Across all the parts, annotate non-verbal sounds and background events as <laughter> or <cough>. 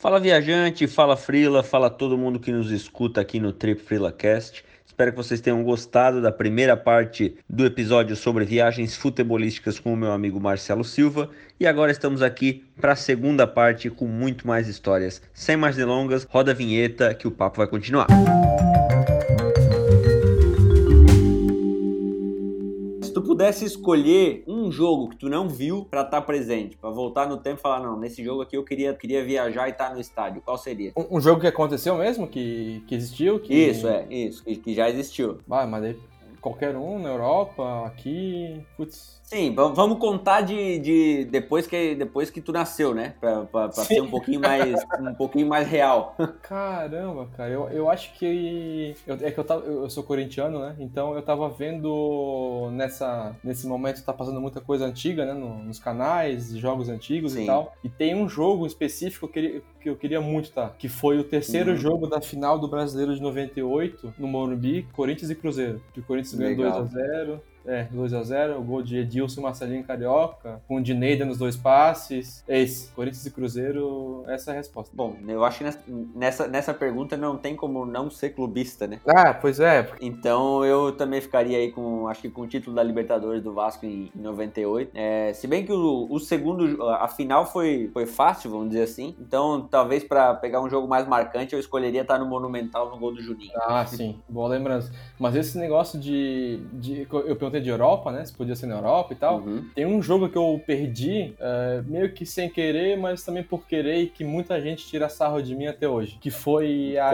Fala viajante, fala Frila, fala todo mundo que nos escuta aqui no Trip FrilaCast. Espero que vocês tenham gostado da primeira parte do episódio sobre viagens futebolísticas com o meu amigo Marcelo Silva. E agora estamos aqui para a segunda parte com muito mais histórias. Sem mais delongas, roda a vinheta que o papo vai continuar. Pudesse escolher um jogo que tu não viu para estar tá presente, para voltar no tempo e falar, não, nesse jogo aqui eu queria, queria viajar e estar tá no estádio, qual seria? Um, um, jogo que aconteceu mesmo, que, que existiu? Que... Isso, é, isso, que, que já existiu. Ah, mas aí qualquer um na Europa, aqui, putz, Sim, vamos contar de, de depois, que, depois que tu nasceu, né? Pra, pra, pra ser um pouquinho mais um pouquinho mais real. <laughs> Caramba, cara, eu, eu acho que. Eu, é que eu, tava, eu sou corintiano, né? Então eu tava vendo nessa, nesse momento tá passando muita coisa antiga, né? nos canais, jogos antigos Sim. e tal. E tem um jogo específico que eu queria, que eu queria muito, tá? Que foi o terceiro uhum. jogo da final do Brasileiro de 98 no Morumbi, Corinthians e Cruzeiro. Que o Corinthians ganhou 2x0. É, 2x0, o gol de Edilson Marcelinho Carioca, com o Dinei dando os dois passes. É esse, Corinthians e Cruzeiro, essa é a resposta. Bom, eu acho que nessa, nessa pergunta não tem como não ser clubista, né? Ah, pois é. Então eu também ficaria aí com, acho que com o título da Libertadores do Vasco em, em 98. É, se bem que o, o segundo, a final foi, foi fácil, vamos dizer assim. Então talvez para pegar um jogo mais marcante eu escolheria estar no Monumental no gol do Juninho. Ah, sim, boa lembrança. Mas esse negócio de, de eu perguntei de Europa, né? Se podia ser na Europa e tal. Uhum. Tem um jogo que eu perdi, uh, meio que sem querer, mas também por querer, e que muita gente tira sarro de mim até hoje. Que foi a,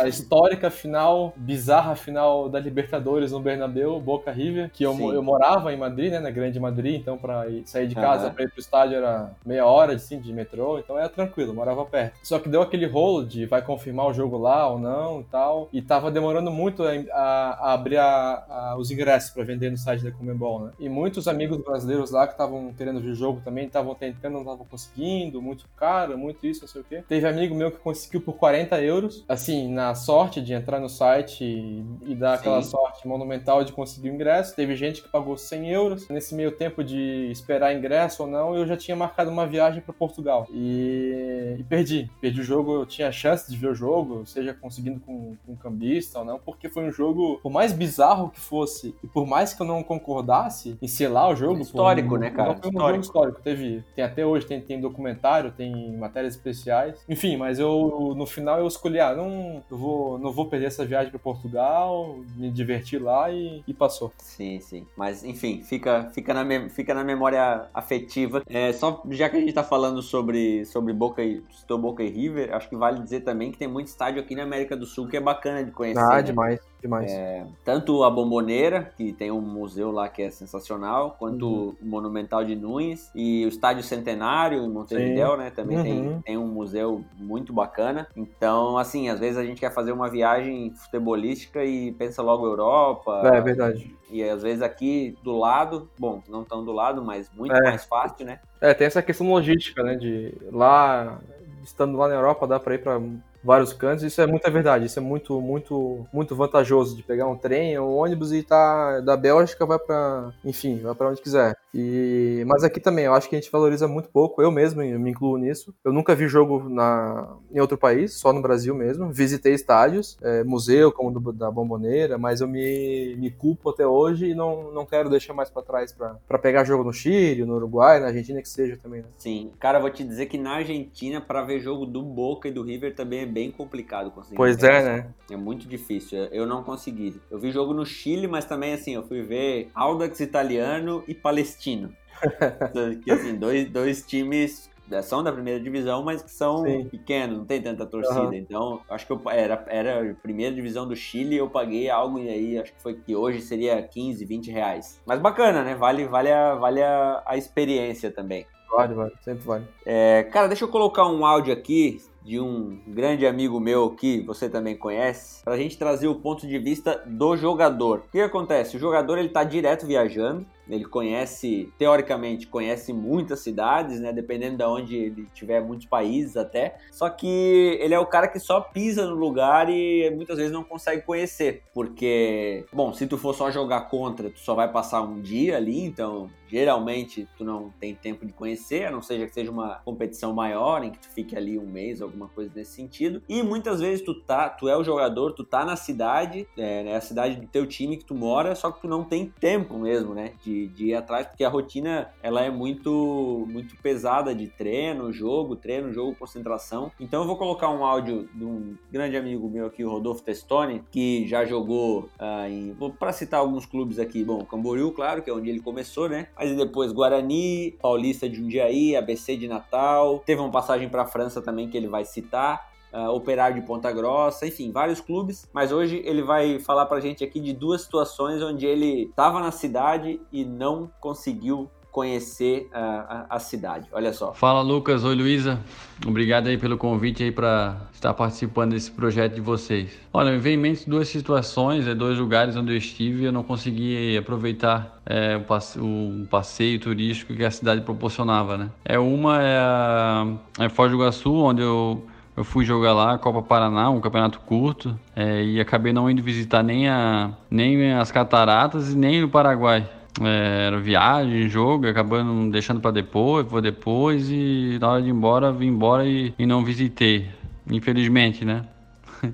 a histórica final, bizarra final da Libertadores no Bernabéu, Boca River, que eu, eu morava em Madrid, né? Na Grande Madrid, então pra ir, sair de casa uhum. pra ir pro estádio era meia hora assim, de metrô, então era tranquilo, morava perto. Só que deu aquele rolo de vai confirmar o jogo lá ou não e tal, e tava demorando muito a, a, a abrir a, os ingressos para vender no site da Comembol, né? E muitos amigos brasileiros lá que estavam querendo ver o jogo também, estavam tentando, não estavam conseguindo, muito caro, muito isso, não sei o quê. Teve amigo meu que conseguiu por 40 euros, assim, na sorte de entrar no site e, e dar Sim. aquela sorte monumental de conseguir o ingresso. Teve gente que pagou 100 euros. Nesse meio tempo de esperar ingresso ou não, eu já tinha marcado uma viagem para Portugal. E, e, perdi. Perdi o jogo, eu tinha chance de ver o jogo, seja conseguindo com, com um cambista ou não, porque foi um jogo, por mais bizarro que fosse, e por mais que eu não concordasse em selar o jogo. Histórico, pô, né, cara? Foi um histórico. jogo histórico. Teve, tem até hoje, tem, tem documentário, tem matérias especiais. Enfim, mas eu, no final, eu escolhi, ah, não, eu vou, não vou perder essa viagem para Portugal, me divertir lá e, e, passou. Sim, sim. Mas, enfim, fica, fica, na, fica na memória afetiva. É, só, já que a gente tá falando sobre, sobre Boca e, Boca e River, acho que vale dizer também que tem muito estádio aqui na América do Sul que é bacana de conhecer. Ah, né? Demais. É, tanto a Bomboneira, que tem um museu lá que é sensacional, quanto uhum. o Monumental de Nunes e o Estádio Centenário em Montevideo, né? Também uhum. tem, tem um museu muito bacana. Então, assim, às vezes a gente quer fazer uma viagem futebolística e pensa logo Europa. É, é verdade. E às vezes aqui do lado, bom, não tão do lado, mas muito é. mais fácil, né? É, tem essa questão logística, né? De lá, estando lá na Europa, dá para ir para vários cantos. Isso é muita verdade. Isso é muito, muito, muito vantajoso de pegar um trem um ônibus e tá da Bélgica vai para, enfim, vai para onde quiser. E mas aqui também eu acho que a gente valoriza muito pouco. Eu mesmo eu me incluo nisso. Eu nunca vi jogo na em outro país, só no Brasil mesmo. Visitei estádios, é, museu como do, da Bomboneira, mas eu me, me culpo até hoje e não, não quero deixar mais para trás para pegar jogo no Chile, no Uruguai, na Argentina que seja também. Né? Sim, cara, vou te dizer que na Argentina para ver jogo do Boca e do River também é bem complicado conseguir. Pois é, né? É muito difícil. Eu não consegui. Eu vi jogo no Chile, mas também assim, eu fui ver Audax italiano e palestino. <laughs> que assim, dois, dois times é, são da primeira divisão, mas que são Sim. pequenos, não tem tanta torcida. Uhum. Então, acho que eu, era, era a primeira divisão do Chile, eu paguei algo e aí acho que foi que hoje seria 15, 20 reais. Mas bacana, né? Vale, vale, a, vale a, a experiência também. Vale, vale, sempre vale. É, cara, deixa eu colocar um áudio aqui de um grande amigo meu que você também conhece, para a gente trazer o ponto de vista do jogador. O que acontece? O jogador ele está direto viajando Ele conhece, teoricamente, conhece muitas cidades, né? Dependendo de onde ele tiver, muitos países até. Só que ele é o cara que só pisa no lugar e muitas vezes não consegue conhecer. Porque, bom, se tu for só jogar contra, tu só vai passar um dia ali, então geralmente tu não tem tempo de conhecer, a não seja que seja uma competição maior, em que tu fique ali um mês, alguma coisa nesse sentido. E muitas vezes tu tá, tu é o jogador, tu tá na cidade, é, né, a cidade do teu time que tu mora, só que tu não tem tempo mesmo, né, de, de ir atrás, porque a rotina, ela é muito, muito pesada de treino, jogo, treino, jogo, concentração. Então eu vou colocar um áudio de um grande amigo meu aqui, o Rodolfo Testoni, que já jogou uh, em, para citar alguns clubes aqui, bom, Camboriú, claro, que é onde ele começou, né, mas depois Guarani, Paulista de Jundiaí, ABC de Natal, teve uma passagem para a França também que ele vai citar. Uh, Operário de Ponta Grossa, enfim, vários clubes. Mas hoje ele vai falar pra gente aqui de duas situações onde ele estava na cidade e não conseguiu conhecer a, a, a, cidade. Olha só. Fala Lucas, oi Luísa. Obrigado aí pelo convite aí para estar participando desse projeto de vocês. Olha, me vem em mente duas situações, é, dois lugares onde eu estive e eu não consegui aproveitar é, o, passe o, passeio turístico que a cidade proporcionava, né? É uma é, a, é Foz do Iguaçu, onde eu eu fui jogar lá Copa Paraná, um campeonato curto, é, e acabei não indo visitar nem, a, nem as cataratas e nem o Paraguai. É, era viagem, jogo, acabando deixando para depois, vou depois e na hora de ir embora, vim embora e, e não visitei, infelizmente, né? <laughs>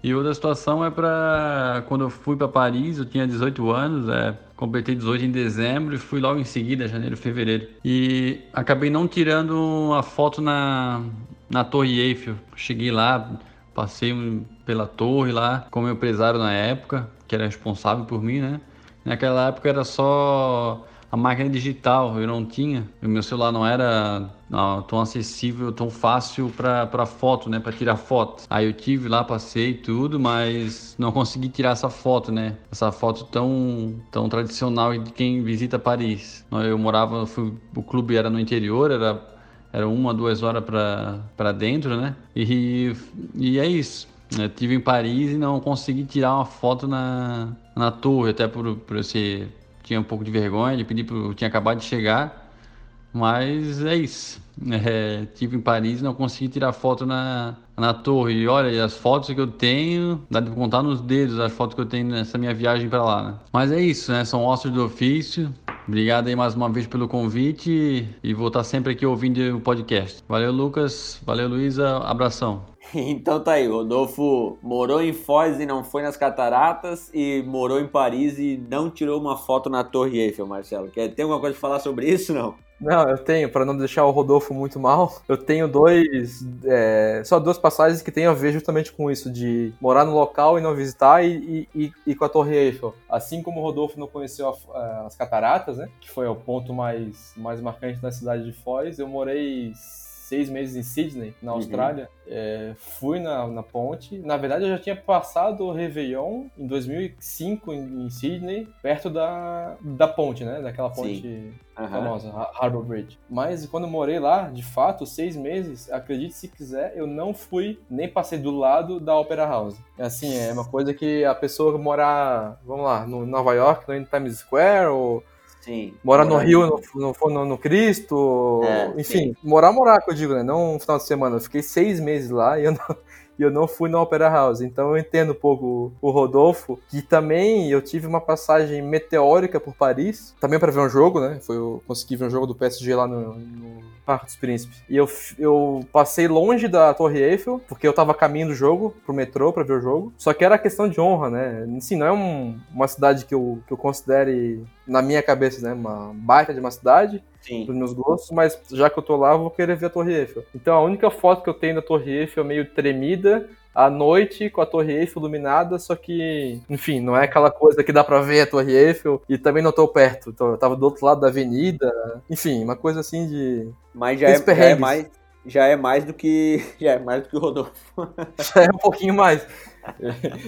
e outra situação é para quando eu fui para Paris, eu tinha 18 anos, é, completei 18 em dezembro e fui logo em seguida, janeiro, fevereiro. E acabei não tirando a foto na, na Torre Eiffel. Cheguei lá, passei pela torre lá com meu empresário na época, que era responsável por mim, né? Naquela época era só a máquina digital, eu não tinha. O meu celular não era não, tão acessível, tão fácil para foto, né, para tirar foto. Aí eu tive lá, passei tudo, mas não consegui tirar essa foto, né? Essa foto tão tão tradicional de quem visita Paris. Eu morava, fui, o clube era no interior, era era uma, duas horas para dentro, né? E, e é isso. Eu tive em Paris e não consegui tirar uma foto na, na torre, até por, por eu ser, tinha um pouco de vergonha de pedir, eu tinha acabado de chegar, mas é isso. É, tive em Paris e não consegui tirar foto na, na torre. E olha, as fotos que eu tenho, dá de contar nos dedos as fotos que eu tenho nessa minha viagem para lá. Né? Mas é isso, né? São ossos do ofício. Obrigado aí mais uma vez pelo convite e vou estar sempre aqui ouvindo o podcast. Valeu, Lucas. Valeu, Luísa. Abração. <laughs> Então tá aí, Rodolfo morou em Foz e não foi nas cataratas e morou em Paris e não tirou uma foto na Torre Eiffel, Marcelo. Quer ter alguma coisa para falar sobre isso, não? Não, eu tenho, para não deixar o Rodolfo muito mal, eu tenho dois. É, só duas passagens que tem a ver justamente com isso, de morar no local e não visitar e, e, e com a Torre Eiffel. Assim como o Rodolfo não conheceu a, a, as cataratas, né? Que foi o ponto mais, mais marcante da cidade de Foz, eu morei seis meses em Sydney, na uhum. Austrália. Uhum. É, fui na, na ponte. Na verdade, eu já tinha passado o Réveillon em 2005 em, em Sydney, perto da, da ponte, né? Daquela ponte famosa, Harbour Bridge. Mas quando eu morei lá, de fato, seis meses, acredite se quiser, eu não fui nem passei do lado da Opera House. Assim, é uma coisa que a pessoa morar, vamos lá, no Nova York, no Times Square ou Sim. Morar no Rio, no, no, no Cristo, é, enfim, sim. morar, morar, que eu digo, né? Não um final de semana. Eu fiquei seis meses lá e eu não, <laughs> e eu não fui na Opera House. Então eu entendo um pouco o Rodolfo, que também eu tive uma passagem meteórica por Paris, também para ver um jogo, né? Foi, eu consegui ver um jogo do PSG lá no, no Parque dos Príncipes. E eu, eu passei longe da Torre Eiffel, porque eu tava caminho do jogo, pro metrô, pra ver o jogo. Só que era questão de honra, né? Assim, não é um, uma cidade que eu, que eu considere, na minha cabeça, né? Uma baita de uma cidade, Sim. dos meus gostos, mas já que eu tô lá, eu vou querer ver a Torre Eiffel. Então a única foto que eu tenho da Torre Eiffel é meio tremida, à noite com a Torre Eiffel iluminada, só que, enfim, não é aquela coisa que dá pra ver a Torre Eiffel e também não tô perto. Então, eu tava do outro lado da avenida, enfim, uma coisa assim de. Mas já, é, já é, mais. Já é mais do que. <laughs> Já é mais do que o Rodolfo. <laughs> já é um pouquinho mais.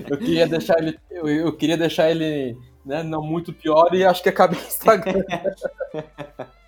Eu queria deixar ele. Eu, eu queria deixar ele né, não muito pior e acho que acabei estragando. <laughs>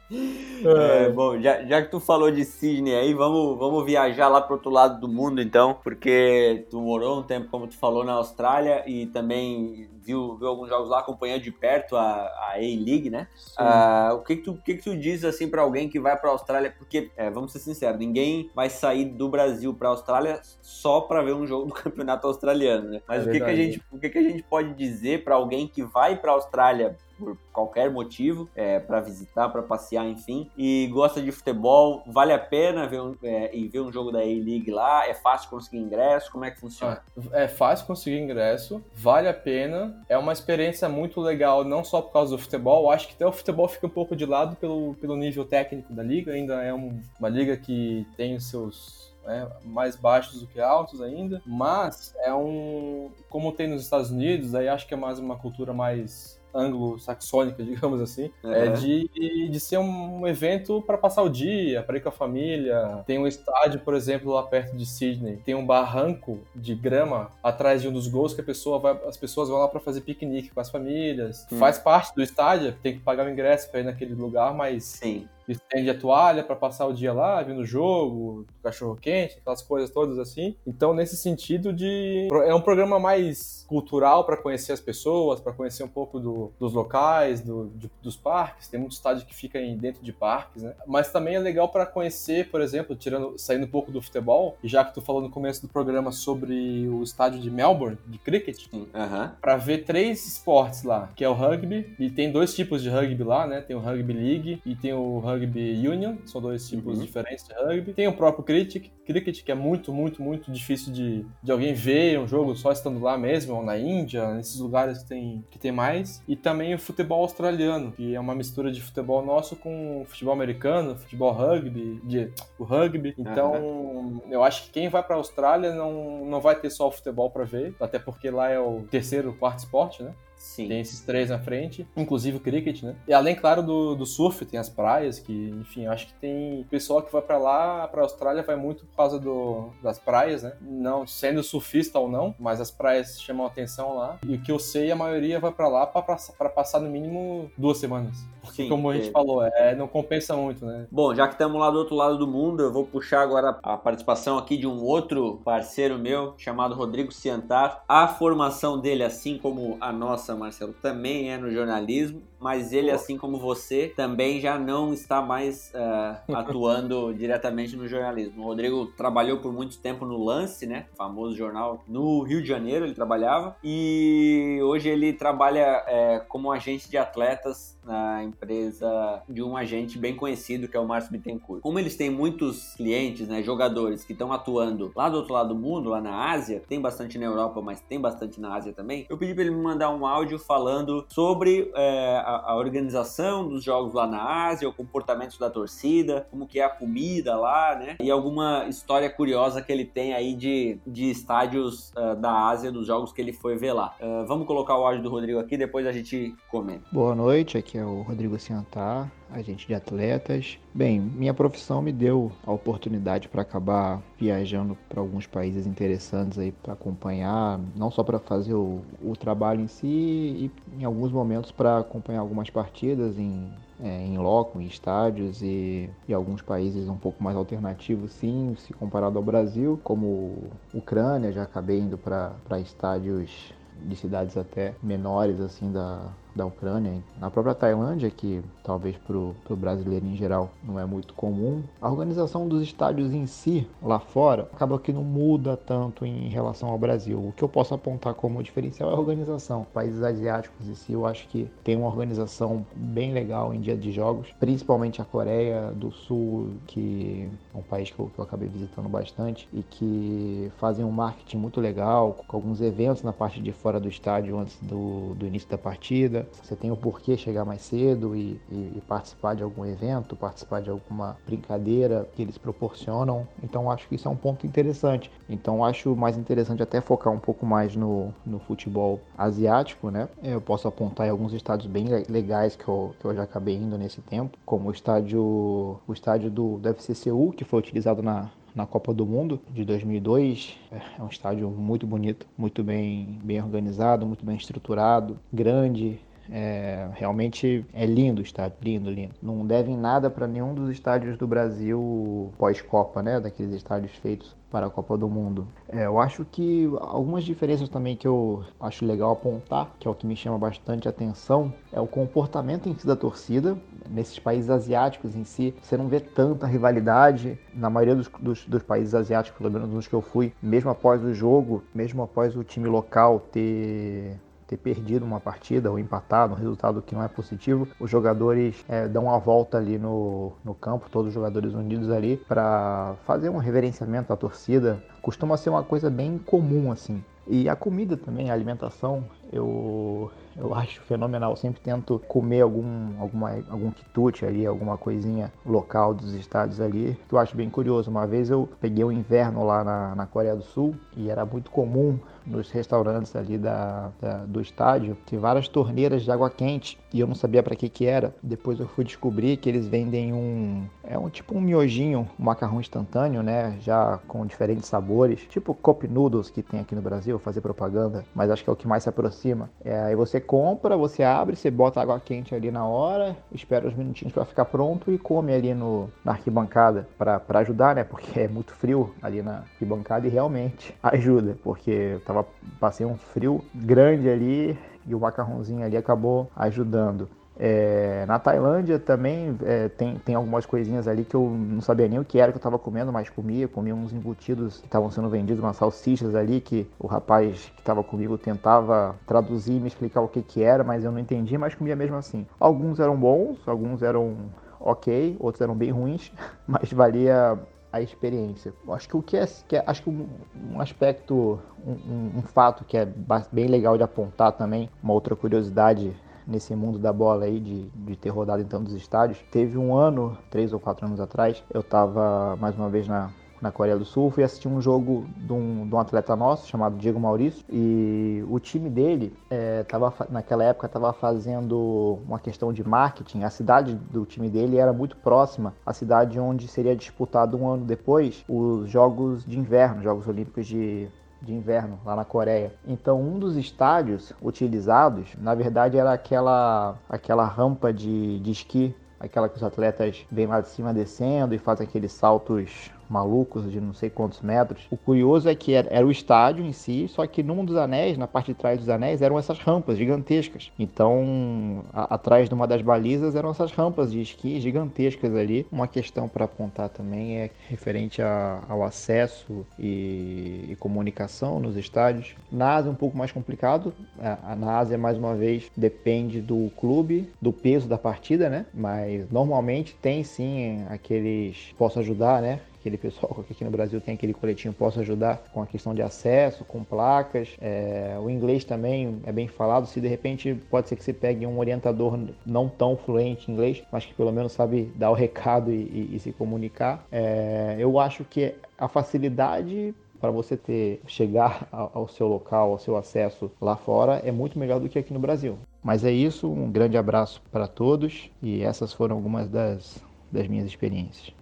É, bom, já, já que tu falou de Sydney aí, vamos, vamos viajar lá pro outro lado do mundo então, porque tu morou um tempo, como tu falou, na Austrália e também viu, viu alguns jogos lá, acompanhando de perto a, a A-League, né? Uh, o que que, tu, que que tu diz assim para alguém que vai pra Austrália? Porque, é, vamos ser sinceros, ninguém vai sair do Brasil pra Austrália só para ver um jogo do <laughs> campeonato australiano, né? Mas é o, que que a gente, o que que a gente pode dizer para alguém que vai pra Austrália por qualquer motivo, é, para visitar, para passear, enfim, e gosta de futebol, vale a pena ver um, é, e ver um jogo da A-League lá? É fácil conseguir ingresso? Como é que funciona? É, é fácil conseguir ingresso, vale a pena, é uma experiência muito legal, não só por causa do futebol, acho que até o futebol fica um pouco de lado pelo, pelo nível técnico da liga, ainda é um, uma liga que tem os seus né, mais baixos do que altos ainda, mas é um como tem nos Estados Unidos, aí acho que é mais uma cultura mais anglo-saxônica, <laughs> digamos assim, uhum. é de, de ser um evento para passar o dia, para ir com a família. Tem um estádio, por exemplo, lá perto de Sydney, tem um barranco de grama atrás de um dos gols que a pessoa vai, as pessoas vão lá para fazer piquenique com as famílias. Hum. Faz parte do estádio, tem que pagar o ingresso para ir naquele lugar, mas Sim estende a toalha para passar o dia lá, vendo o jogo, cachorro quente, aquelas coisas todas assim. Então, nesse sentido de é um programa mais cultural para conhecer as pessoas, para conhecer um pouco do, dos locais, do, de, dos parques. Tem muito estádio que fica em, dentro de parques, né? Mas também é legal para conhecer, por exemplo, tirando, saindo um pouco do futebol, já que tu falou no começo do programa sobre o estádio de Melbourne de cricket, uhum. para ver três esportes lá, que é o rugby e tem dois tipos de rugby lá, né? Tem o rugby league e tem o rugby union, são dois tipos uhum. diferentes de rugby. Tem o próprio cricket, cricket que é muito, muito, muito difícil de, de alguém ver um jogo só estando lá mesmo, ou na Índia, nesses lugares que tem, que tem mais. E também o futebol australiano, que é uma mistura de futebol nosso com futebol americano, futebol rugby, de, o rugby. Então, uhum. eu acho que quem vai para a Austrália não, não vai ter só o futebol para ver, até porque lá é o terceiro, quarto esporte, né? Sim. Tem esses três na frente, inclusive o cricket, né? E além, claro, do, do surf, tem as praias, que, enfim, acho que tem pessoal que vai para lá, pra Austrália, vai muito por causa do, das praias, né? Não sendo surfista ou não, mas as praias chamam atenção lá. E o que eu sei, a maioria vai para lá para passar no mínimo duas semanas. Porque, Sim, como a gente é... falou, é, não compensa muito, né? Bom, já que estamos lá do outro lado do mundo, eu vou puxar agora a participação aqui de um outro parceiro meu, chamado Rodrigo Ciantar. A formação dele, assim como a nossa, Marcelo, também é no jornalismo mas ele, assim como você, também já não está mais uh, atuando <laughs> diretamente no jornalismo. O Rodrigo trabalhou por muito tempo no Lance, né? O famoso jornal no Rio de Janeiro, ele trabalhava. E hoje ele trabalha é, como agente de atletas na empresa de um agente bem conhecido que é o Márcio Bittencourt. Como eles têm muitos clientes, né, jogadores que estão atuando lá do outro lado do mundo, lá na Ásia, tem bastante na Europa, mas tem bastante na Ásia também, eu pedi para ele me mandar um áudio falando sobre é, a, organização dos jogos lá na Ásia, o comportamento da torcida, como que é a comida lá, né? E alguma história curiosa que ele tem aí de, de estádios uh, da Ásia, dos jogos que ele foi ver lá. Uh, vamos colocar o áudio do Rodrigo aqui, depois a gente comenta. Boa noite, aqui é o Rodrigo Ciantar agente de atletas. Bem, minha profissão me deu a oportunidade para acabar viajando para alguns países interessantes aí para acompanhar, não só para fazer o, o, trabalho em si, e em alguns momentos para acompanhar algumas partidas em, é, em loco, em estádios e, e alguns países um pouco mais alternativos, sim, se comparado ao Brasil, como Ucrânia, já acabei indo para estádios de cidades até menores assim da, da Ucrânia, na própria Tailândia, que talvez para o brasileiro em geral não é muito comum, a organização dos estádios em si, lá fora, acaba que não muda tanto em relação ao Brasil. O que eu posso apontar como diferencial é a organização. Países asiáticos em si, eu acho que tem uma organização bem legal em dia de jogos, principalmente a Coreia do Sul, que é um país que eu, que eu acabei visitando bastante e que fazem um marketing muito legal, com alguns eventos na parte de fora do estádio antes do, do início da partida você tem o porquê chegar mais cedo e, e, e, participar de algum evento, participar de alguma brincadeira que eles proporcionam. Então acho que isso é um ponto interessante. Então acho mais interessante até focar um pouco mais no, no futebol asiático, né? Eu posso apontar alguns estádios bem legais que eu, que eu já acabei indo nesse tempo, como o estádio, o estádio do, do FCCU, que foi utilizado na, na Copa do Mundo de 2002. É um estádio muito bonito, muito bem, bem organizado, muito bem estruturado, grande, É, realmente é lindo o estádio, lindo, lindo. Não devem nada para nenhum dos estádios do Brasil pós-Copa, né? Daqueles estádios feitos para a Copa do Mundo. É, eu acho que algumas diferenças também que eu acho legal apontar, que é o que me chama bastante atenção, é o comportamento em si da torcida. Nesses países asiáticos em si, você não vê tanta rivalidade. Na maioria dos, dos, dos países asiáticos, pelo menos nos que eu fui, mesmo após o jogo, mesmo após o time local ter ter perdido uma partida ou empatado, um resultado que não é positivo, os jogadores é, dão uma volta ali no, no campo, todos os jogadores unidos ali, para fazer um reverenciamento à torcida. Costuma ser uma coisa bem comum assim. E a comida também, a alimentação, eu, eu acho fenomenal. Eu sempre tento comer algum, alguma, algum quitute ali, alguma coisinha local dos estados ali, que eu acho bem curioso. Uma vez eu peguei o inverno lá na, na Coreia do Sul e era muito comum nos restaurantes ali da, da, do estádio, tem várias torneiras de água quente e eu não sabia para que que era. Depois eu fui descobrir que eles vendem um é um tipo um miojinho, um macarrão instantâneo, né, já com diferentes sabores, tipo cup noodles que tem aqui no Brasil, fazer propaganda, mas acho que é o que mais se aproxima. É, aí você compra, você abre, você bota água quente ali na hora, espera uns minutinhos para ficar pronto e come ali no na arquibancada para ajudar, né, porque é muito frio ali na arquibancada e realmente <laughs> ajuda, porque tava passei um frio grande ali e o macarrãozinho ali acabou ajudando. É, na Tailândia também é, tem, tem algumas coisinhas ali que eu não sabia nem o que era que eu estava comendo, mas comia, comia uns embutidos que estavam sendo vendidos, umas salsichas ali que o rapaz que estava comigo tentava traduzir me explicar o que que era, mas eu não entendi, mas comia mesmo assim. Alguns eram bons, alguns eram ok, outros eram bem ruins, <laughs> mas valia a experiência. Acho que o que é, que é acho que um, um aspecto, um, um, fato que é bem legal de apontar também, uma outra curiosidade nesse mundo da bola aí, de, de ter rodado em tantos estádios. Teve um ano, três ou quatro anos atrás, eu estava mais uma vez na, na Coreia do Sul, fui assistir um jogo de um, de um atleta nosso chamado Diego Maurício e o time dele é, tava, naquela época estava fazendo uma questão de marketing. A cidade do time dele era muito próxima à cidade onde seria disputado um ano depois os Jogos de Inverno, Jogos Olímpicos de de inverno lá na Coreia. Então, um dos estádios utilizados, na verdade, era aquela aquela rampa de, de esqui, aquela que os atletas vêm lá de cima descendo e fazem aqueles saltos malucos de não sei quantos metros. O curioso é que era, era, o estádio em si, só que num dos anéis, na parte de trás dos anéis, eram essas rampas gigantescas. Então, a, atrás de uma das balizas eram essas rampas de esqui gigantescas ali. Uma questão para apontar também é referente a, ao acesso e, e, comunicação nos estádios. Na Ásia é um pouco mais complicado. A, na Ásia, mais uma vez, depende do clube, do peso da partida, né? Mas normalmente tem sim aqueles posso ajudar, né? Aquele pessoal que aqui no Brasil tem aquele coletinho possa ajudar com a questão de acesso, com placas. É, o inglês também é bem falado. Se de repente pode ser que você pegue um orientador não tão fluente em inglês, mas que pelo menos sabe dar o <laughs> recado e, e, e se comunicar. É, eu acho que a facilidade para você ter chegar ao seu local, ao seu acesso lá fora é muito melhor do que aqui no Brasil. Mas é isso, um grande abraço para todos e essas foram algumas das, das minhas experiências.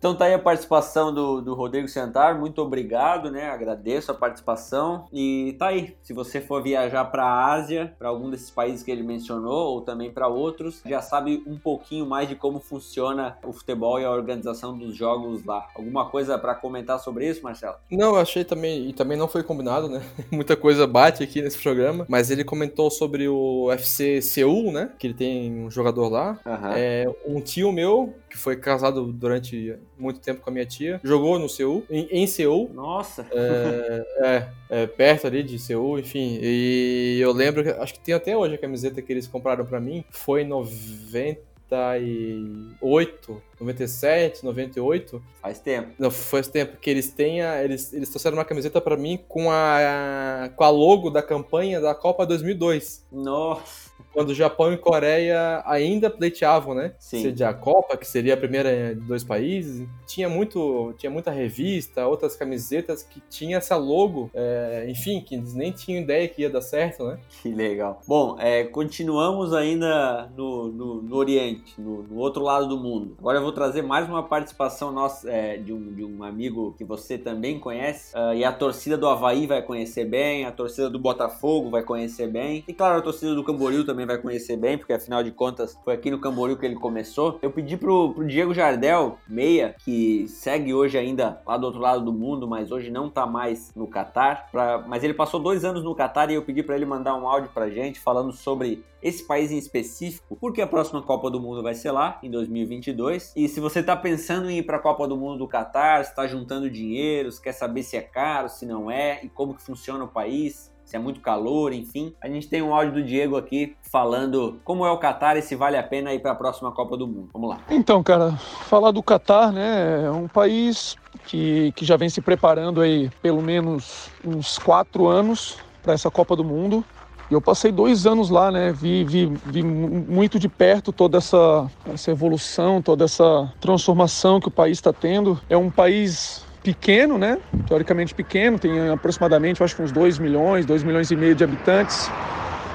Então tá aí a participação do, do Rodrigo Santar, muito obrigado, né? Agradeço a participação. E tá aí, se você for viajar para a Ásia, para algum desses países que ele mencionou, ou também para outros, já sabe um pouquinho mais de como funciona o futebol e a organização dos jogos lá. Alguma coisa para comentar sobre isso, Marcelo? Não, eu achei também, e também não foi combinado, né? <laughs> Muita coisa bate aqui nesse programa, mas ele comentou sobre o FC Seul, né? Que ele tem um jogador lá. Uhum. É, um tio meu, que foi casado durante muito tempo com a minha tia. Jogou no Seul, em, em Seul. Nossa! É, <laughs> é, é, perto ali de Seul, enfim. E eu lembro, acho que tem até hoje a camiseta que eles compraram para mim. Foi em 98, 97, 98. Faz tempo. Não, faz tempo que eles têm a, eles, eles trouxeram uma camiseta para mim com a, com a logo da campanha da Copa 2002. Nossa! Quando o Japão e Coreia ainda pleiteavam, né? Sim. Seja a Copa, que seria a primeira de dois países, tinha muito, tinha muita revista, outras camisetas que tinha essa logo, é, enfim, que eles nem tinham ideia que ia dar certo, né? Que legal. Bom, é, continuamos ainda no, no, no Oriente, no, no, outro lado do mundo. Agora eu vou trazer mais uma participação nossa é, de, um, de um amigo que você também conhece, uh, e a torcida do Havaí vai conhecer bem, a torcida do Botafogo vai conhecer bem, e claro, a torcida do Camboriú também também vai conhecer bem, porque afinal de contas foi aqui no Camboriú que ele começou. Eu pedi pro, pro Diego Jardel, meia, que segue hoje ainda lá do outro lado do mundo, mas hoje não tá mais no Catar, pra, mas ele passou dois anos no Catar e eu pedi para ele mandar um áudio pra gente falando sobre esse país em específico, porque a próxima Copa do Mundo vai ser lá em 2022. E se você está pensando em ir para a Copa do Mundo do Catar, está juntando dinheiro, quer saber se é caro, se não é e como que funciona o país, se é muito calor, enfim. A gente tem um áudio do Diego aqui falando como é o Catar e se vale a pena ir para a próxima Copa do Mundo. Vamos lá. Então, cara, falar do Catar, né, é um país que, que já vem se preparando aí pelo menos uns quatro anos para essa Copa do Mundo. E eu passei dois anos lá, né? Vi, vi, vi muito de perto toda essa, essa evolução, toda essa transformação que o país está tendo. É um país pequeno, né? Teoricamente pequeno, tem aproximadamente, acho que uns 2 milhões, 2 milhões e meio de habitantes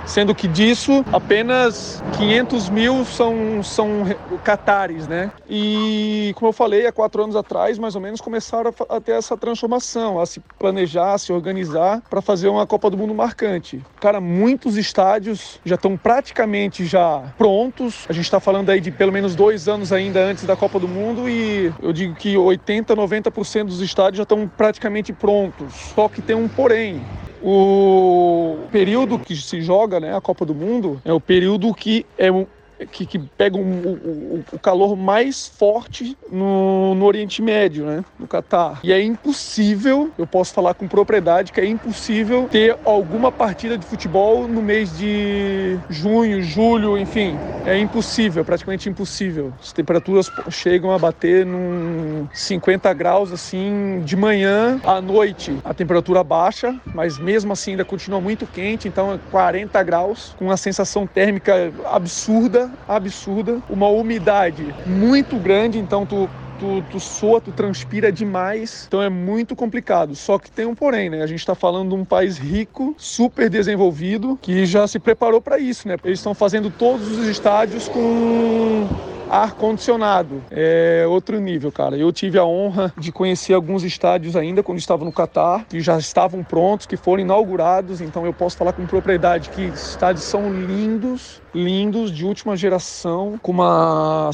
sendo que disso apenas 500 mil são, são catares, né? E como eu falei, há quatro anos atrás, mais ou menos, começaram a, ter essa transformação, a se planejar, a se organizar para fazer uma Copa do Mundo marcante. Cara, muitos estádios já estão praticamente já prontos. A gente está falando aí de pelo menos dois anos ainda antes da Copa do Mundo e eu digo que 80, 90% dos estádios já estão praticamente prontos. Só que tem um porém. O período que se joga né, a Copa do Mundo é o período que é que, que pegam o, o, o, calor mais forte no, no, Oriente Médio, né? No Catar. E é impossível, eu posso falar com propriedade, que é impossível ter alguma partida de futebol no mês de junho, julho, enfim. É impossível, praticamente impossível. As temperaturas chegam a bater num 50 graus assim de manhã à noite. A temperatura baixa, mas mesmo assim ainda continua muito quente, então é 40 graus, com uma sensação térmica absurda absurda, uma umidade muito grande, então tu tu, tu soa, tu transpira demais, então é muito complicado. Só que tem um porém, né? A gente está falando de um país rico, super desenvolvido, que já se preparou para isso, né? Eles estão fazendo todos os estádios com ar-condicionado. É outro nível, cara. Eu tive a honra de conhecer alguns estádios ainda quando estava no Catar, que já estavam prontos, que foram inaugurados, então eu posso falar com propriedade que estádios são lindos, lindos, de última geração, com uma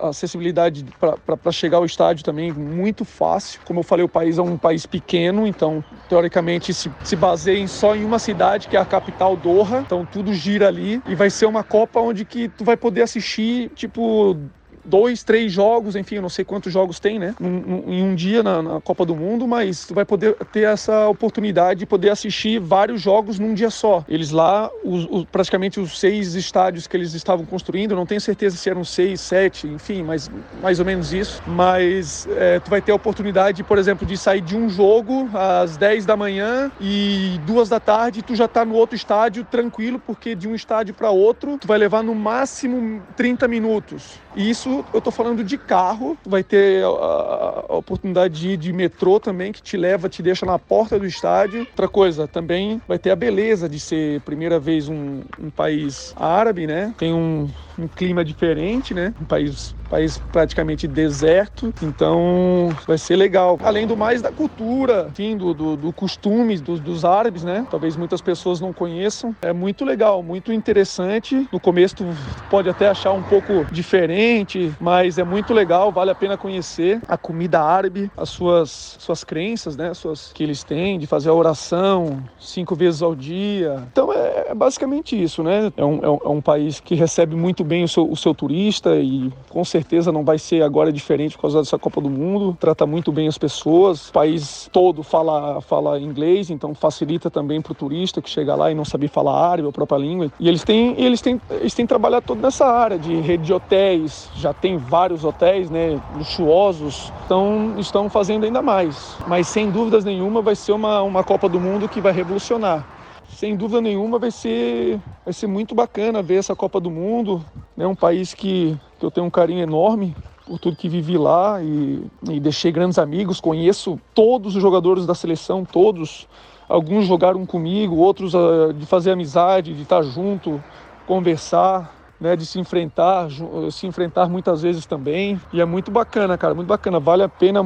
acessibilidade para chegar ao estádio também muito fácil. Como eu falei, o país é um país pequeno, então teoricamente se, se baseia só em uma cidade, que é a capital Doha, então tudo gira ali e vai ser uma Copa onde que tu vai poder assistir, tipo, como dois, três jogos, enfim, eu não sei quantos jogos tem, né? em um dia na, na, Copa do Mundo, mas tu vai poder ter essa oportunidade de poder assistir vários jogos num dia só. Eles lá, os, os, praticamente os seis estádios que eles estavam construindo, não tenho certeza se eram seis, sete, enfim, mas mais ou menos isso. Mas é, tu vai ter a oportunidade, por exemplo, de sair de um jogo às 10 da manhã e duas da tarde tu já tá no outro estádio tranquilo, porque de um estádio para outro tu vai levar no máximo 30 minutos. E isso eu tô falando de carro, vai ter a, a, oportunidade de ir de metrô também, que te leva, te deixa na porta do estádio. Outra coisa, também vai ter a beleza de ser primeira vez um, um país árabe, né? Tem um, um clima diferente, né? Um país, país praticamente deserto, então vai ser legal. Além do mais da cultura, enfim, do, do, do costume dos, árabes, né? Talvez muitas pessoas não conheçam. É muito legal, muito interessante. No começo tu pode até achar um pouco diferente, mas é muito legal, vale a pena conhecer a comida árabe, as suas, suas crenças, né? Suas, que eles têm de fazer a oração cinco vezes ao dia. Então é, é basicamente isso, né? É um, é um, é um país que recebe muito muito bem o seu, o seu turista e com certeza não vai ser agora diferente por causa dessa Copa do Mundo. Trata muito bem as pessoas. O país todo fala, fala inglês, então facilita também para o turista que chega lá e não sabe falar árabe, a própria língua. E eles têm, eles têm, eles têm trabalhado todo nessa área de rede de hotéis. Já tem vários hotéis, né, luxuosos. Então estão fazendo ainda mais. Mas sem dúvidas nenhuma vai ser uma, uma Copa do Mundo que vai revolucionar sem dúvida nenhuma vai ser, vai ser muito bacana ver essa Copa do Mundo. Né? um país que, que eu tenho um carinho enorme por tudo que vivi lá e, e deixei grandes amigos. Conheço todos os jogadores da seleção, todos. Alguns jogaram comigo, outros uh, de fazer amizade, de estar junto, conversar. Né, de se enfrentar, se enfrentar muitas vezes também. E é muito bacana, cara, muito bacana. Vale a pena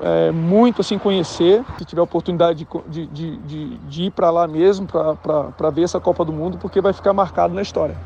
é, muito assim conhecer. Se tiver oportunidade de, de, de, de ir para lá mesmo, para ver essa Copa do Mundo, porque vai ficar marcado na história.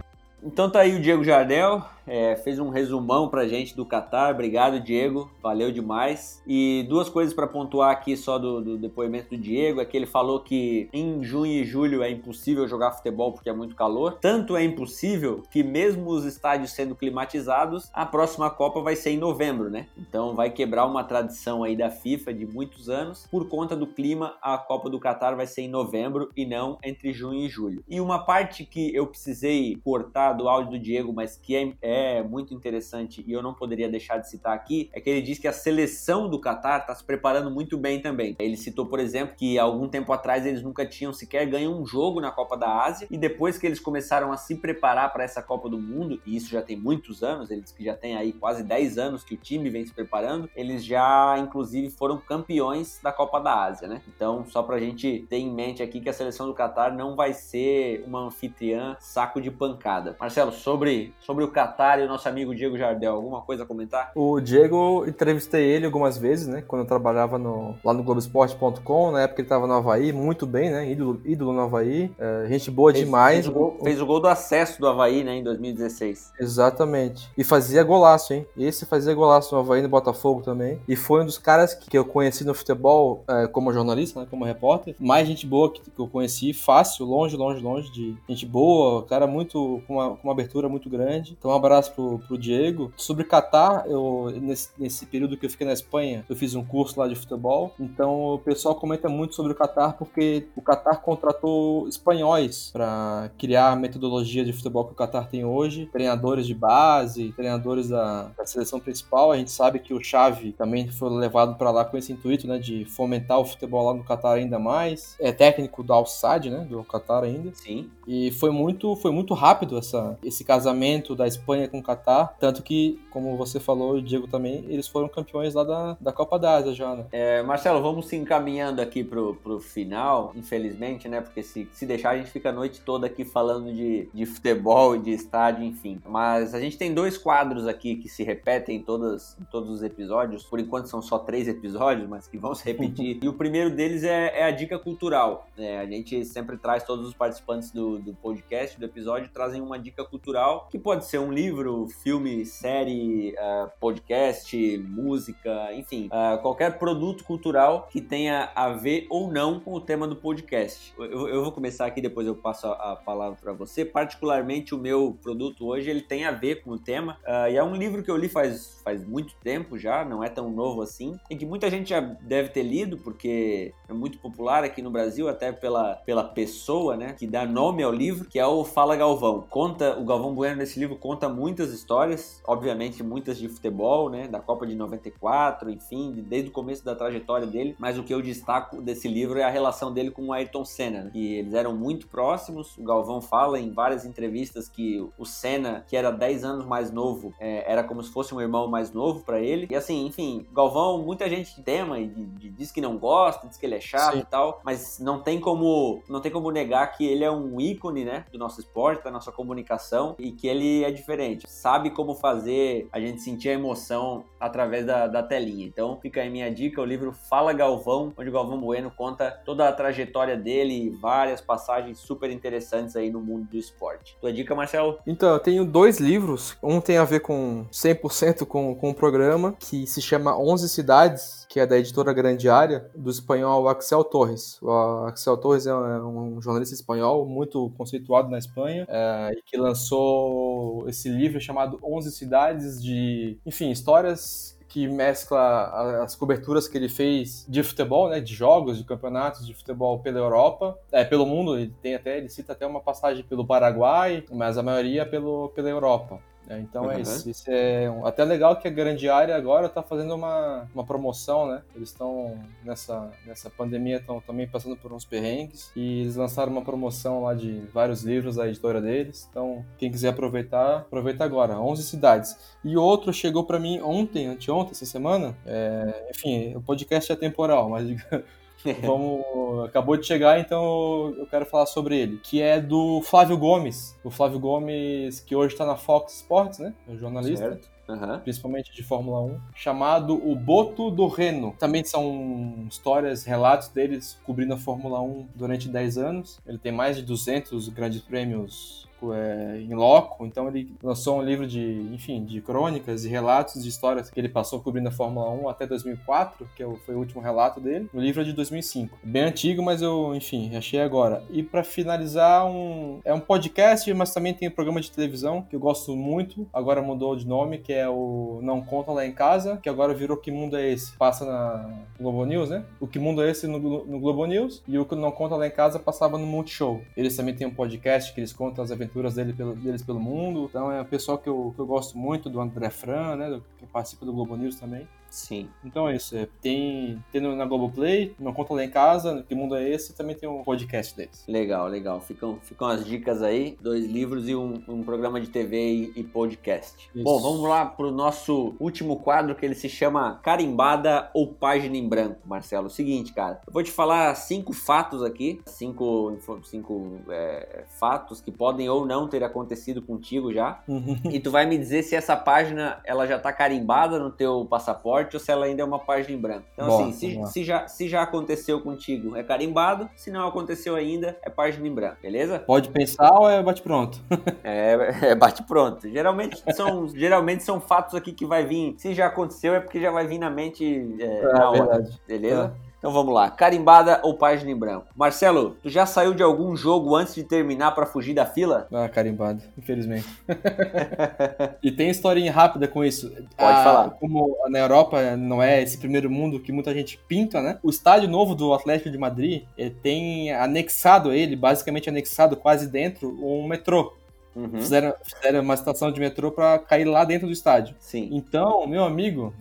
Então tá aí o Diego Jardel, é, fez um resumão pra gente do Qatar. Obrigado, Diego. Valeu demais. E duas coisas para pontuar aqui só do, do, depoimento do Diego: é que ele falou que em junho e julho é impossível jogar futebol porque é muito calor. Tanto é impossível que, mesmo os estádios sendo climatizados, a próxima Copa vai ser em novembro, né? Então vai quebrar uma tradição aí da FIFA de muitos anos. Por conta do clima, a Copa do Qatar vai ser em novembro e não entre junho e julho. E uma parte que eu precisei cortar do áudio do Diego, mas que é, é é muito interessante e eu não poderia deixar de citar aqui é que ele diz que a seleção do Qatar está se preparando muito bem também. Ele citou, por exemplo, que algum tempo atrás eles nunca tinham sequer ganho um jogo na Copa da Ásia e depois que eles começaram a se preparar para essa Copa do Mundo, e isso já tem muitos anos, eles que já tem aí quase 10 anos que o time vem se preparando, eles já inclusive foram campeões da Copa da Ásia, né? Então, só pra gente ter em mente aqui que a seleção do Qatar não vai ser uma anfitriã saco de pancada. Marcelo, sobre, sobre o Qatar e o nosso amigo Diego Jardel. Alguma coisa a comentar? O Diego, entrevistei ele algumas vezes, né? Quando eu trabalhava no, lá no Globoesporte.com, na época ele estava no Havaí, muito bem, né? Ídolo, ídolo no Havaí. É, gente boa fez, demais. Fez o, gol, fez o, gol, do acesso do Havaí, né? Em 2016. Exatamente. E fazia golaço, hein? Esse fazia golaço no Havaí no Botafogo também. E foi um dos caras que, que eu conheci no futebol é, como jornalista, né? Como repórter. Mais gente boa que, que eu conheci, fácil, longe, longe, longe de gente boa. Cara muito, com uma, com uma abertura muito grande. Então um abraço abraço pro, pro Diego. Sobre Catar, eu nesse, nesse período que eu fiquei na Espanha, eu fiz um curso lá de futebol. Então o pessoal comenta muito sobre o Catar porque o Catar contratou espanhóis para criar a metodologia de futebol que o Catar tem hoje, treinadores de base, treinadores da, da seleção principal. A gente sabe que o Xavi também foi levado para lá com esse intuito, né, de fomentar o futebol lá no Catar ainda mais. É técnico do Al Sadd, né, do Catar ainda. Sim. E foi muito, foi muito rápido essa, esse casamento da Espanha com o Catar, tanto que, como você falou, o Diego também, eles foram campeões lá da, da Copa da Ásia já, né? É, Marcelo, vamos se encaminhando aqui pro, pro final, infelizmente, né? Porque se, se deixar, a gente fica a noite toda aqui falando de, de futebol e de estádio, enfim. Mas a gente tem dois quadros aqui que se repetem em, todas, em todos os episódios. Por enquanto são só três episódios, mas que vão se repetir. <laughs> e o primeiro deles é, é a dica cultural. É, a gente sempre traz todos os participantes do, do podcast, do episódio, trazem uma dica cultural, que pode ser um livro, livro, filme, série, uh, podcast, música, enfim, uh, qualquer produto cultural que tenha a ver ou não com o tema do podcast. Eu, eu vou começar aqui, depois eu passo a, a palavra para você. Particularmente, o meu produto hoje ele tem a ver com o tema uh, e é um livro que eu li faz, faz muito tempo já, não é tão novo assim, e que muita gente já deve ter lido porque é muito popular aqui no Brasil, até pela, pela pessoa, né, que dá nome ao livro, que é o Fala Galvão. Conta, o Galvão Bueno nesse livro conta muito muitas histórias, obviamente muitas de futebol, né, da Copa de 94, enfim, desde o começo da trajetória dele, mas o que eu destaco desse livro é a relação dele com o Ayrton Senna, né, que eles eram muito próximos, o Galvão fala em várias entrevistas que o Senna, que era 10 anos mais novo, é, era como se fosse um irmão mais novo para ele, e assim, enfim, Galvão, muita gente tema e diz que não gosta, diz que ele é chato Sim. e tal, mas não tem como não tem como negar que ele é um ícone, né, do nosso esporte, da nossa comunicação e que ele é diferente sabe como fazer a gente sentir a emoção através da, da telinha. Então fica aí minha dica, o livro Fala Galvão, onde o Galvão Bueno conta toda a trajetória dele e várias passagens super interessantes aí no mundo do esporte. Tua dica, Marcelo? Então, eu tenho dois livros. Um tem a ver com 100% com, com o programa, que se chama 11 Cidades, que é da editora Grande Área, do espanhol Axel Torres. O Axel Torres é um jornalista espanhol muito conceituado na Espanha é, que lançou esse livro chamado 11 Cidades de, enfim, histórias que mescla as coberturas que ele fez de futebol, né, de jogos, de campeonatos de futebol pela Europa, é, pelo mundo, ele tem até, ele cita até uma passagem pelo Paraguai, mas a maioria pelo, pela Europa. É, então uhum. é isso. isso é um, até legal que a grande área agora está fazendo uma, uma promoção, né? Eles estão nessa, nessa pandemia, estão também passando por uns perrengues e eles lançaram uma promoção lá de vários livros da editora deles. Então, quem quiser aproveitar, aproveita agora. 11 cidades. E outro chegou para mim ontem, anteontem, essa semana. É, enfim, o podcast é temporal, mas <laughs> <laughs> Vamos, acabou de chegar, então eu quero falar sobre ele, que é do Flávio Gomes. O Flávio Gomes, que hoje está na Fox Sports, né? É jornalista. Certo. Uhum. principalmente de Fórmula 1, chamado O Boto do Reno. Também são histórias, relatos deles cobrindo a Fórmula 1 durante 10 anos. Ele tem mais de 200 grandes prêmios é, em loco, então ele lançou um livro de, enfim, de crônicas e relatos de histórias que ele passou cobrindo a Fórmula 1 até 2004, que é foi o último relato dele. O livro é de 2005. Bem antigo, mas eu, enfim, achei agora. E para finalizar, um, é um podcast, mas também tem um programa de televisão que eu gosto muito, agora mudou de nome, que é o Não Conta Lá em Casa, que agora virou Que Mundo é Esse? Passa na Globo News, né? O Que Mundo é Esse no, no Globo News e o que Não Conta Lá em Casa passava no Multishow. Eles também têm um podcast que eles contam as aventuras aventuras dele pelo, deles pelo mundo. Então é um pessoal que eu, que eu gosto muito, do André Fran, né, que participa do Globo News também. Sim. Então é isso. É, tem, tem na Globoplay, não conta lá em casa, que mundo é esse, também tem um podcast deles. Legal, legal. Ficam, ficam as dicas aí, dois livros e um, um programa de TV e, e podcast. Isso. Bom, vamos lá pro nosso último quadro que ele se chama Carimbada ou Página em Branco, Marcelo. Seguinte, cara, eu vou te falar cinco fatos aqui, cinco, cinco é, fatos que podem ou não ter acontecido contigo já, uhum. e tu vai me dizer se essa página ela já tá carimbada no teu passaporte ou se ela ainda é uma página em branco. Então, Boa, assim, se, se, já, se já aconteceu contigo, é carimbado. Se não aconteceu ainda, é página em branco, beleza? Pode pensar ou é bate-pronto? <laughs> é, é bate-pronto. Geralmente são, geralmente são fatos aqui que vai vir. Se já aconteceu, é porque já vai vir na mente é, é na hora. Verdade. Beleza? É. Então vamos lá, carimbada ou página em branco? Marcelo, tu já saiu de algum jogo antes de terminar para fugir da fila? Ah, carimbada, infelizmente. <laughs> e tem historinha rápida com isso. Pode ah, falar. Como na Europa não é esse primeiro mundo que muita gente pinta, né? O estádio novo do Atlético de Madrid tem anexado a ele, basicamente anexado quase dentro, um metrô. Uhum. Fizeram, fizeram uma estação de metrô para cair lá dentro do estádio. Sim. Então, meu amigo,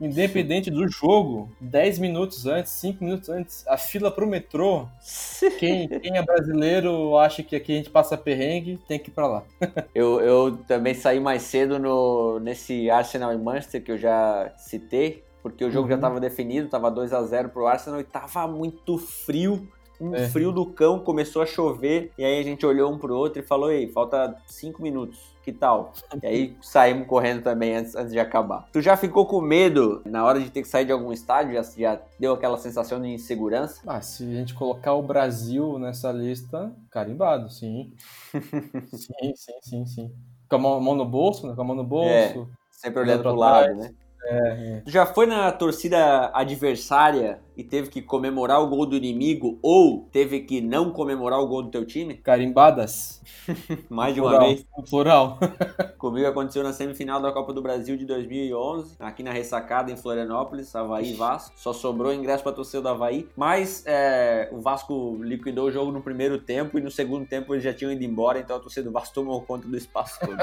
Independente do jogo, 10 minutos antes, 5 minutos antes, a fila pro metrô, <laughs> quem, quem é brasileiro acha que aqui a gente passa perrengue, tem que ir pra lá. <laughs> eu, eu também saí mais cedo no, nesse Arsenal e Manchester que eu já citei, porque o jogo uhum. já estava definido, estava 2 a 0 pro Arsenal e tava muito frio um é. frio do cão, começou a chover, e aí a gente olhou um pro outro e falou, ei, falta cinco minutos que tal? E aí saímos correndo também antes, antes de acabar. Tu já ficou com medo na hora de ter que sair de algum estádio? Já, já deu aquela sensação de insegurança? Ah, se a gente colocar o Brasil nessa lista, carimbado, sim. <laughs> sim, sim, sim, sim. Com a mão, no bolso, né? Com a mão no bolso. É, sempre olhando pro lado, né? É, é. Já foi na torcida adversária e teve que comemorar o gol do inimigo ou teve que não comemorar o gol do teu time? Carimbadas. <laughs> Mais de uma plural, vez. Plural. <laughs> Comigo aconteceu na semifinal da Copa do Brasil de 2011, aqui na Ressacada, em Florianópolis, Havaí e Vasco. Só sobrou ingresso para torcida do Havaí, mas é, o Vasco liquidou o jogo no primeiro tempo e no segundo tempo eles já tinham ido embora, então a torcida do Vasco tomou conta do espaço todo.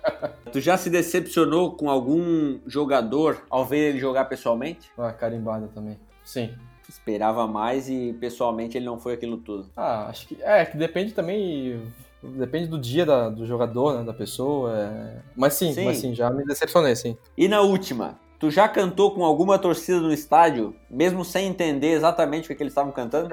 <laughs> tu já se decepcionou com algum jogador ao ver ele jogar pessoalmente? Ah, carimbada também. Sim. Esperava mais e pessoalmente ele não foi aquilo tudo. Ah, acho que. É, que depende também. Depende do dia da, do jogador, né, da pessoa. É... Mas sim, sim, mas sim, já me decepcionei, sim. E na última, Tu já cantou com alguma torcida no estádio, mesmo sem entender exatamente o que, eles estavam cantando?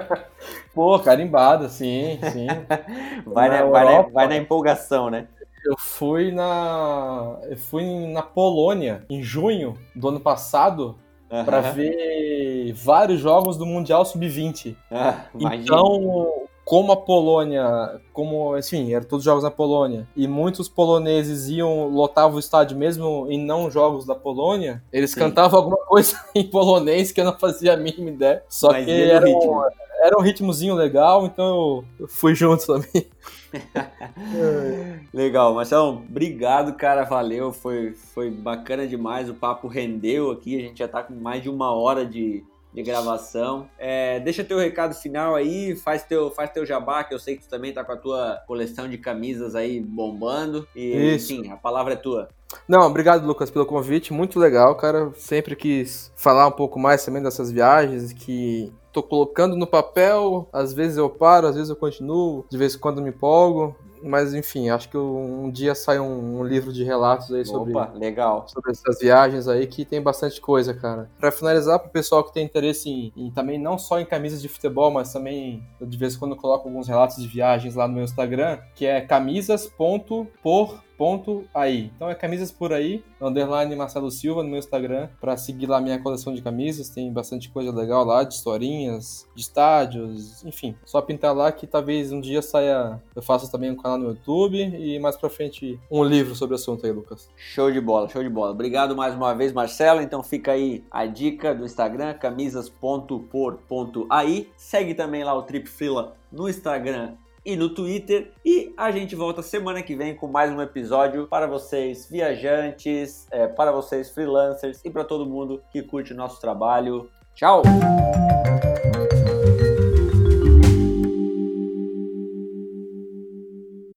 <laughs> Pô, carimbada, sim, sim. <laughs> vai, na, na vai, na, vai, na, empolgação, né? Eu fui na. Eu fui na Polônia em junho do ano passado uhum. para ver vários jogos do Mundial Sub-20. Ah, então, como a Polônia, como, enfim, eram todos jogos na Polônia, e muitos poloneses iam, lotavam o estádio mesmo em não jogos da Polônia, eles Sim. cantavam alguma coisa <laughs> em polonês que eu não fazia a mínima ideia. Só Mas que era um, era um ritmozinho legal, então eu fui junto também. <laughs> Legal, Marcelo, obrigado, cara, valeu, foi, foi bacana demais, o papo rendeu aqui, a gente já tá com mais de uma hora de, de gravação. É, deixa teu recado final aí, faz teu, faz teu jabá, que eu sei que tu também tá com a tua coleção de camisas aí bombando. E, Isso. enfim, a palavra é tua. Não, obrigado, Lucas, pelo convite. Muito legal, cara. Sempre quis falar um pouco mais também dessas viagens que tô colocando no papel. Às vezes eu paro, às vezes eu continuo, de vez em quando me empolgo. mas enfim, acho que um dia sai um, um livro de relatos aí sobre, Opa, legal. sobre essas viagens aí que tem bastante coisa, cara. Para finalizar, pro pessoal que tem interesse em, em, também não só em camisas de futebol, mas também de vez em quando coloco alguns relatos de viagens lá no meu Instagram, que é camisas.por ponto aí. Então é camisas por aí, underline Marcelo Silva no meu Instagram, para seguir lá minha coleção de camisas, tem bastante coisa legal lá, de historinhas, de estádios, enfim. Só pintar lá que talvez um dia saia, eu faça também um canal no YouTube e mais pra frente um livro sobre o assunto aí, Lucas. Show de bola, show de bola. Obrigado mais uma vez, Marcelo. Então fica aí a dica do Instagram, camisas.por.ai. Segue também lá o Trip Frila no Instagram e no Twitter. E a gente volta semana que vem com mais um episódio para vocês, viajantes, é, para vocês, freelancers e para todo mundo que curte o nosso trabalho. Tchau!